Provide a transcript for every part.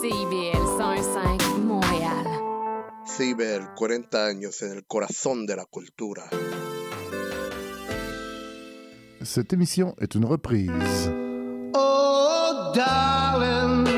CIBL 105 Montréal. CIBL, 40 años en el corazón de la cultura. Cette émission est une reprise. Oh, darling,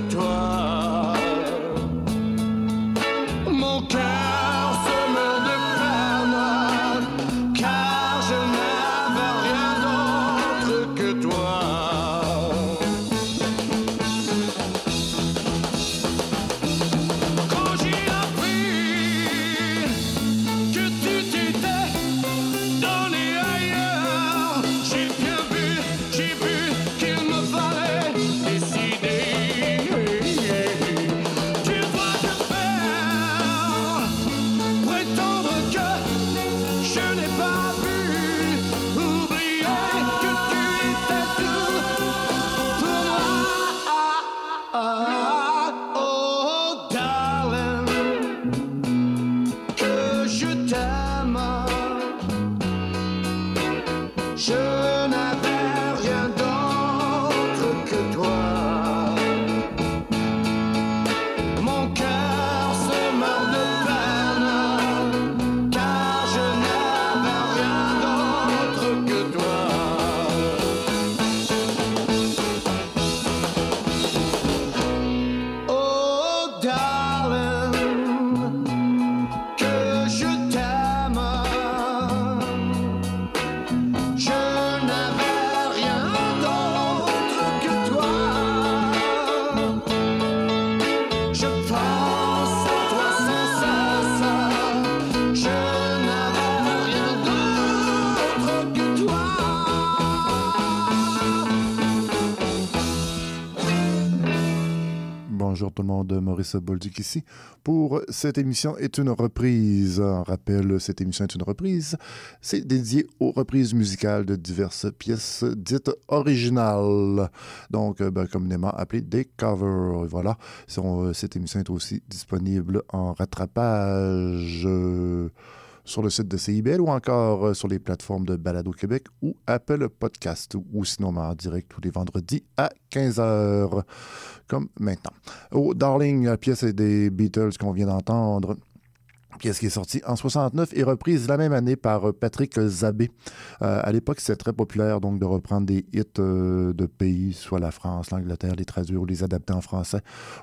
to Maurice Bolduc ici. Pour cette émission est une reprise. Rappel, cette émission est une reprise. C'est dédié aux reprises musicales de diverses pièces dites originales. Donc, euh, ben, communément appelées des covers. Voilà. Son- euh, Cette émission est aussi disponible en rattrapage. Sur le site de CIBL ou encore euh, sur les plateformes de Balado Québec ou Apple Podcast ou sinon en direct tous les vendredis à 15h comme maintenant. Oh, Darling, la pièce des Beatles qu'on vient d'entendre. Pièce qui est sortie en 69 et reprise la même année par euh, Patrick Zabé. Euh, à l'époque, c'était très populaire donc de reprendre des hits euh, de pays, soit la France, l'Angleterre, les traduire ou les adapter en français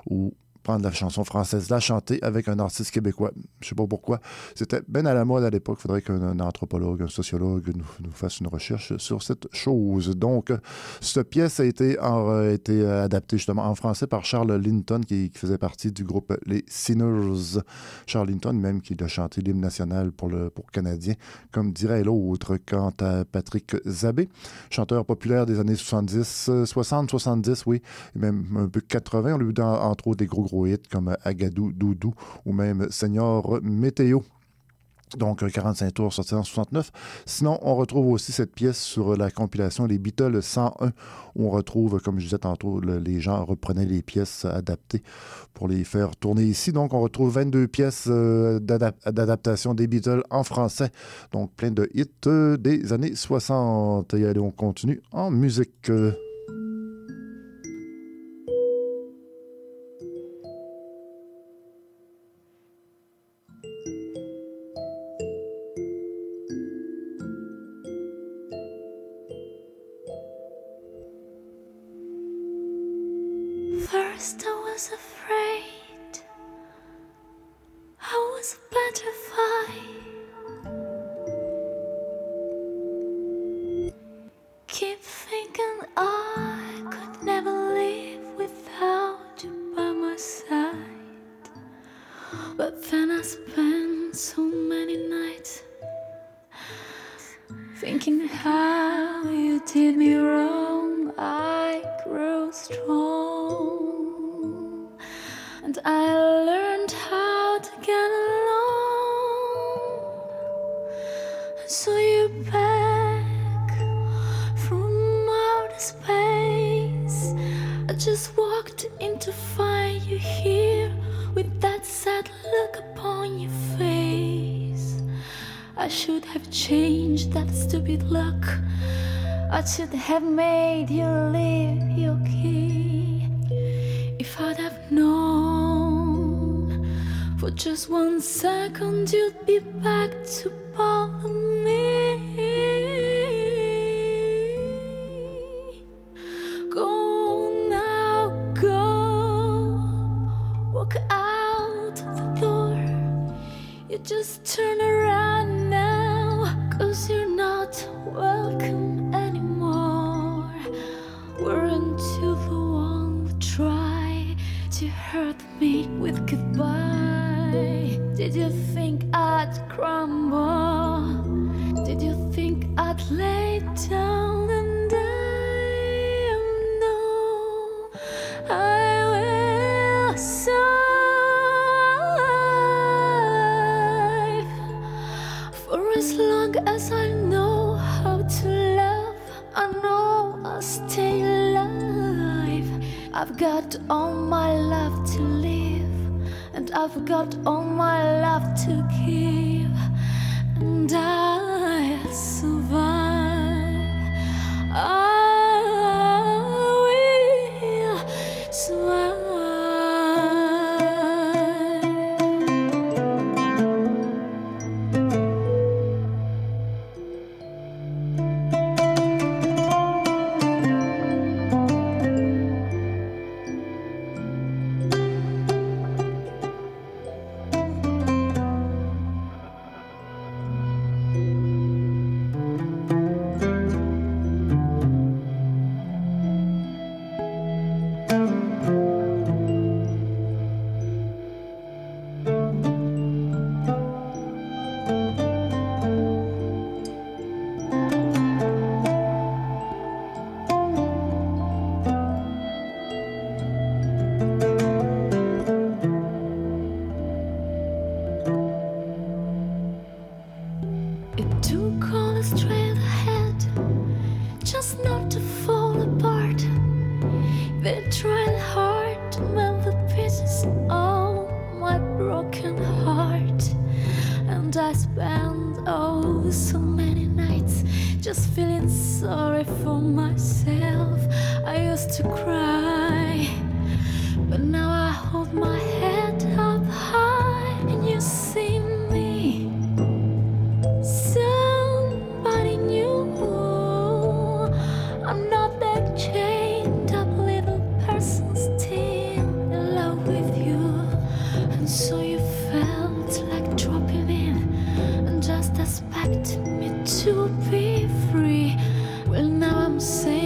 ou prendre la chanson française, la chanter avec un artiste québécois. Je sais pas pourquoi. C'était bien à la mode à l'époque. Il faudrait qu'un anthropologue, un sociologue nous, fasse une recherche sur cette chose. Donc, cette pièce a été, a été adaptée justement en français par Charles Linton, qui, faisait partie du groupe Les Sinners. Charles Linton, même, qui a chanté l'hymne national pour le pour Canadien, comme dirait l'autre. Quant à Patrick Zabé, chanteur populaire des années 70, 60, 70, oui, et même un peu 80. On lui eu, entre autres, des gros, gros comme Agadou, Doudou ou même Seigneur Météo. Donc, 45 tours sorti en 69. Sinon, on retrouve aussi cette pièce sur la compilation Les Beatles 101, où on retrouve, comme je disais tantôt, les gens reprenaient les pièces adaptées pour les faire tourner ici. Donc, on retrouve 22 pièces euh, d'adaptation des Beatles en français. Donc, plein de hits euh, des années 60. Et allez, on continue en musique. butterfly. Have made you leave your key. If I'd have known for just one second you'd be back to bother me. Alive. I've got all my love to live, and I've got all my love to give, and I'll survive. I expect me to be free. Well, now I'm saying.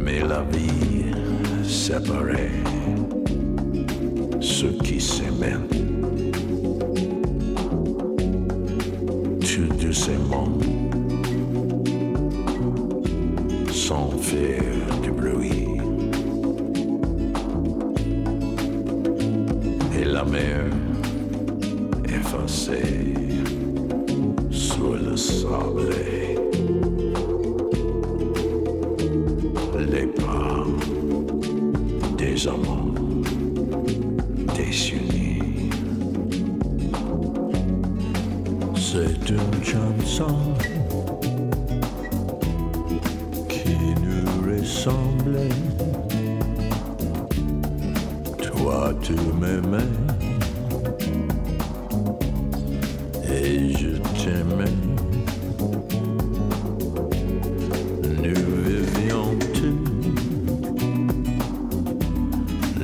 Mais la vie séparait ceux qui s'aimaient. Tout doucement, sans faire Toi, tu m'aimais et je t'aimais. Nous vivions tous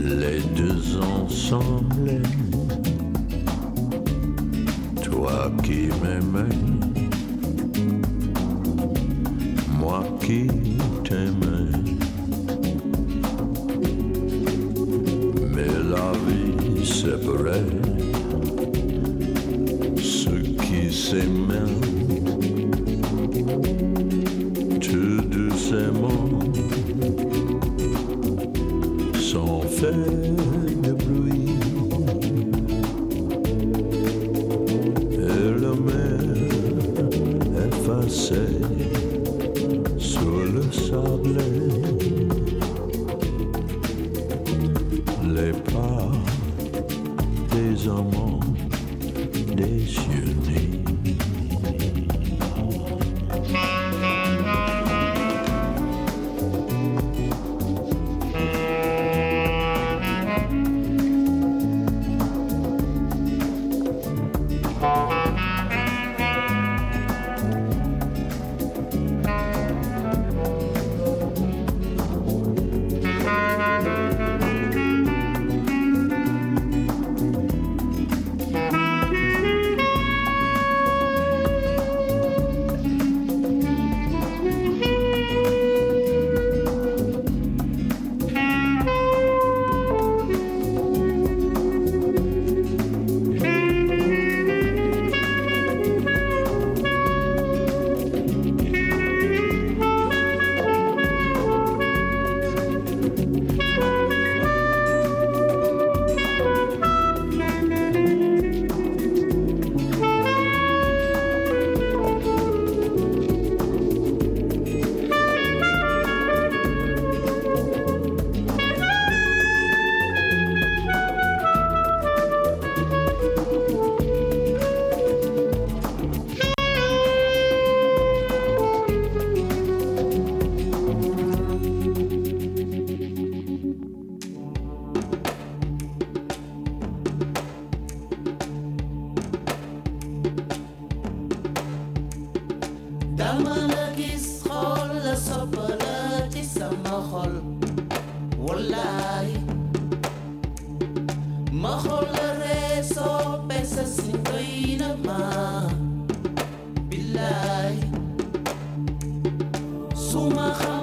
les deux ensemble. Effacée sur le sable. Suma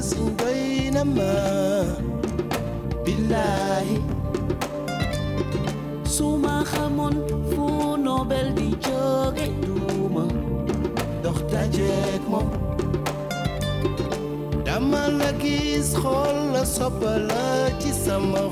soppe sa siñ doy na ma billahi. Su ma xamoon fu Nobel di jóge duuma dox dajeek moom dama la gis xool la soppala ci sama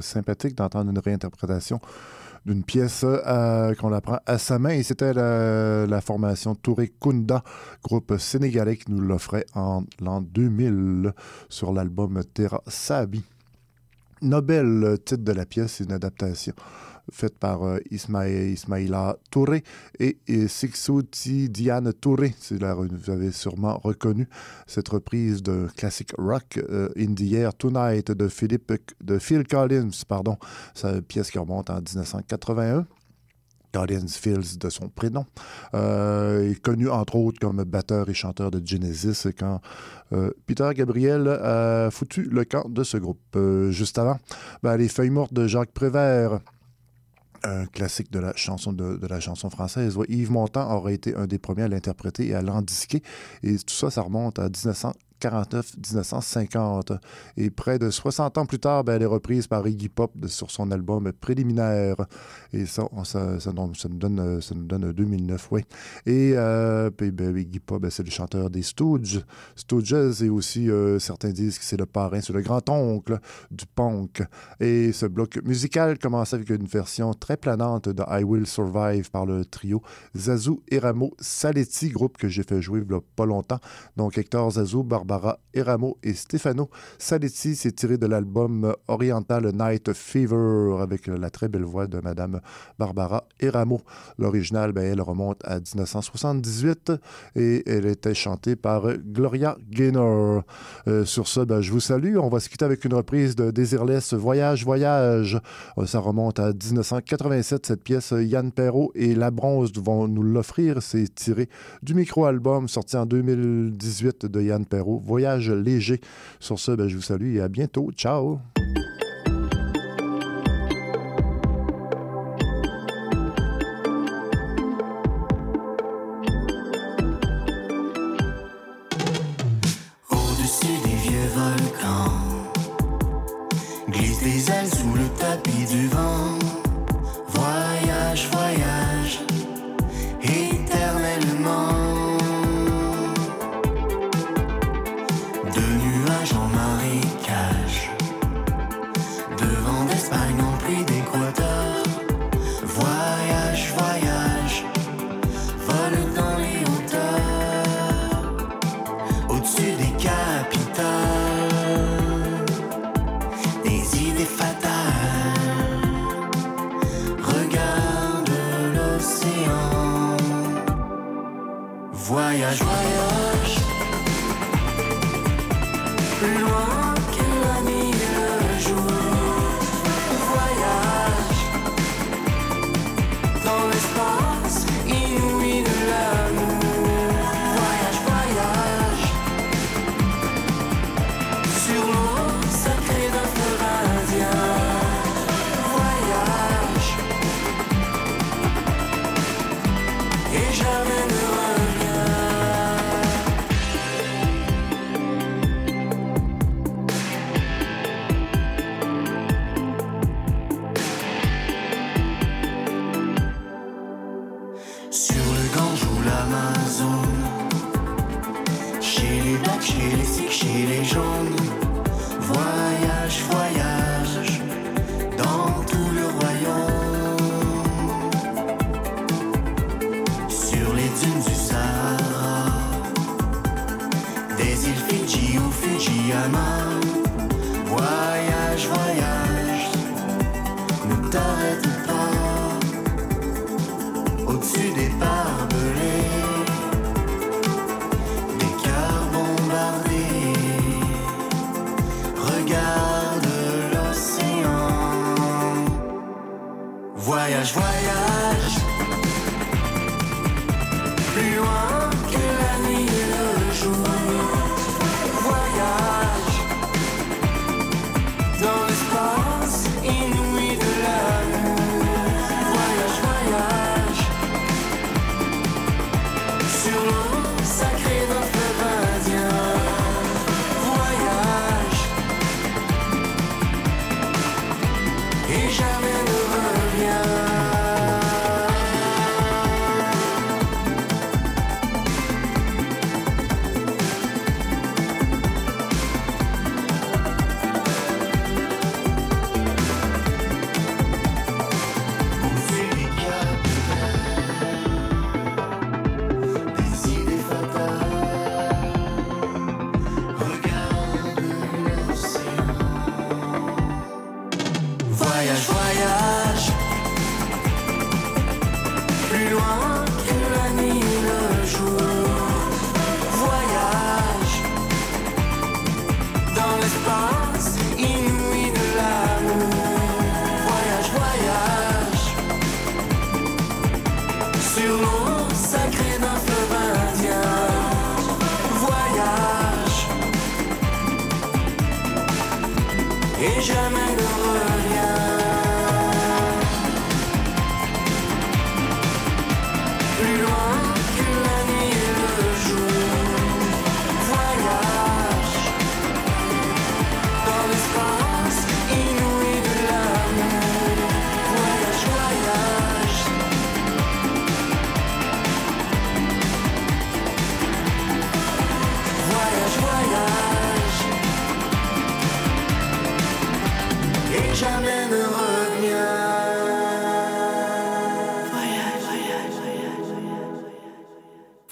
Sympathique d'entendre une réinterprétation d'une pièce euh, qu'on apprend à sa main. Et c'était la, formation Touré Kunda, groupe sénégalais qui nous l'offrait en l'an 2000 sur l'album Terra Sabi. Nobel, titre de la pièce, une adaptation faite par euh, Ismaï- Ismaïla Touré et, et Sixouti Diane Touré. Vous avez sûrement reconnu cette reprise de classique rock euh, In the Air Tonight de, Philippe, de Phil Collins, pardon. Une pièce qui remonte en 1981. Collins Fields de son prénom. Euh, est connu entre autres comme batteur et chanteur de Genesis quand euh, Peter Gabriel a foutu le camp de ce groupe. Euh, juste avant, ben, les feuilles mortes de Jacques Prévert. Un classique de la chanson de, la chanson française. Yves Montand aurait été un des premiers à l'interpréter et à l'endisquer. Et tout ça, ça remonte à 1900 1949-1950. Et près de 60 ans plus tard, ben, elle est reprise par Iggy Pop sur son album préliminaire. Et ça, ça, ça, nous donne, ça nous donne 2009, oui. Et euh, puis, ben, Iggy Pop, ben, c'est le chanteur des Stooges. Stooges, et aussi, euh, certains disent que c'est le parrain, c'est le grand-oncle du punk. Et ce bloc musical commence avec une version très planante de I Will Survive par le trio Zazou Eramo Saletti, groupe que j'ai fait jouer il y a pas longtemps. Donc Hector Zazou, Barbara Eramo et Stefano Saletti, c'est tiré de l'album Oriental Night Fever avec la très belle voix de Madame Barbara Eramo. L'original, ben, elle remonte à 1978 et elle était chantée par Gloria Gaynor. Euh, sur ce, ben, je vous salue. On va se quitter avec une reprise de Désirless Voyage, Voyage. Euh, ça remonte à 1987, cette pièce. Yann Perrault et La Bronze vont nous l'offrir. C'est tiré du micro-album sorti en 2018 de Yann Perrault, Voyage léger. Sur ce, ben, je vous salue et à bientôt. Ciao! Chez les blacks, chez les sikhs, chez les jaunes Voyage, voyage Sur l'eau jamais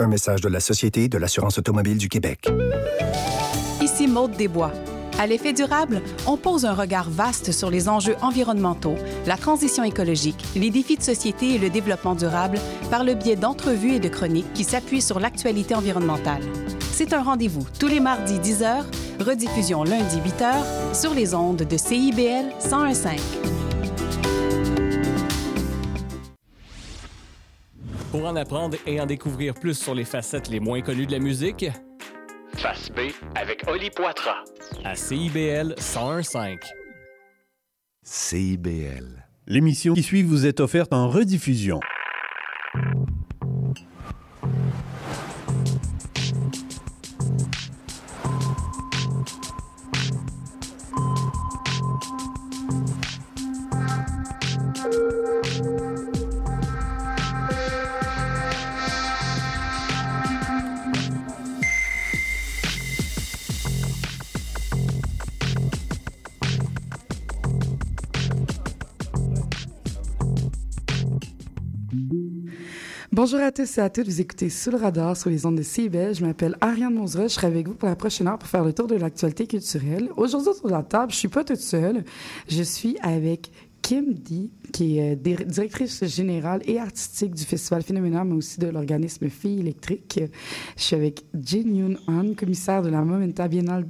Un message de la Société de l'assurance automobile du Québec. Ici Maude Desbois. À l'effet durable, on pose un regard vaste sur les enjeux environnementaux, la transition écologique, les défis de société et le développement durable par le biais d'entrevues et de chroniques qui s'appuient sur l'actualité environnementale. C'est un rendez-vous tous les mardis 10h, rediffusion lundi 8h sur les ondes de CIBL 1015. Pour en apprendre et en découvrir plus sur les facettes les moins connues de la musique, Face B avec Oli Poitras. À CIBL 1015. CIBL. L'émission qui suit vous est offerte en rediffusion. Tous et à toutes, vous écoutez Sous le radar sur les ondes de CIBEL. Je m'appelle Ariane Monzera, je serai avec vous pour la prochaine heure pour faire le tour de l'actualité culturelle. Aujourd'hui, de la table, je suis pas toute seule, je suis avec Kim Di, qui est euh, directrice générale et artistique du Festival Phénoménal, mais aussi de l'organisme Filles électriques. Je suis avec Jin Yoon Han, commissaire de la Momenta Biennale de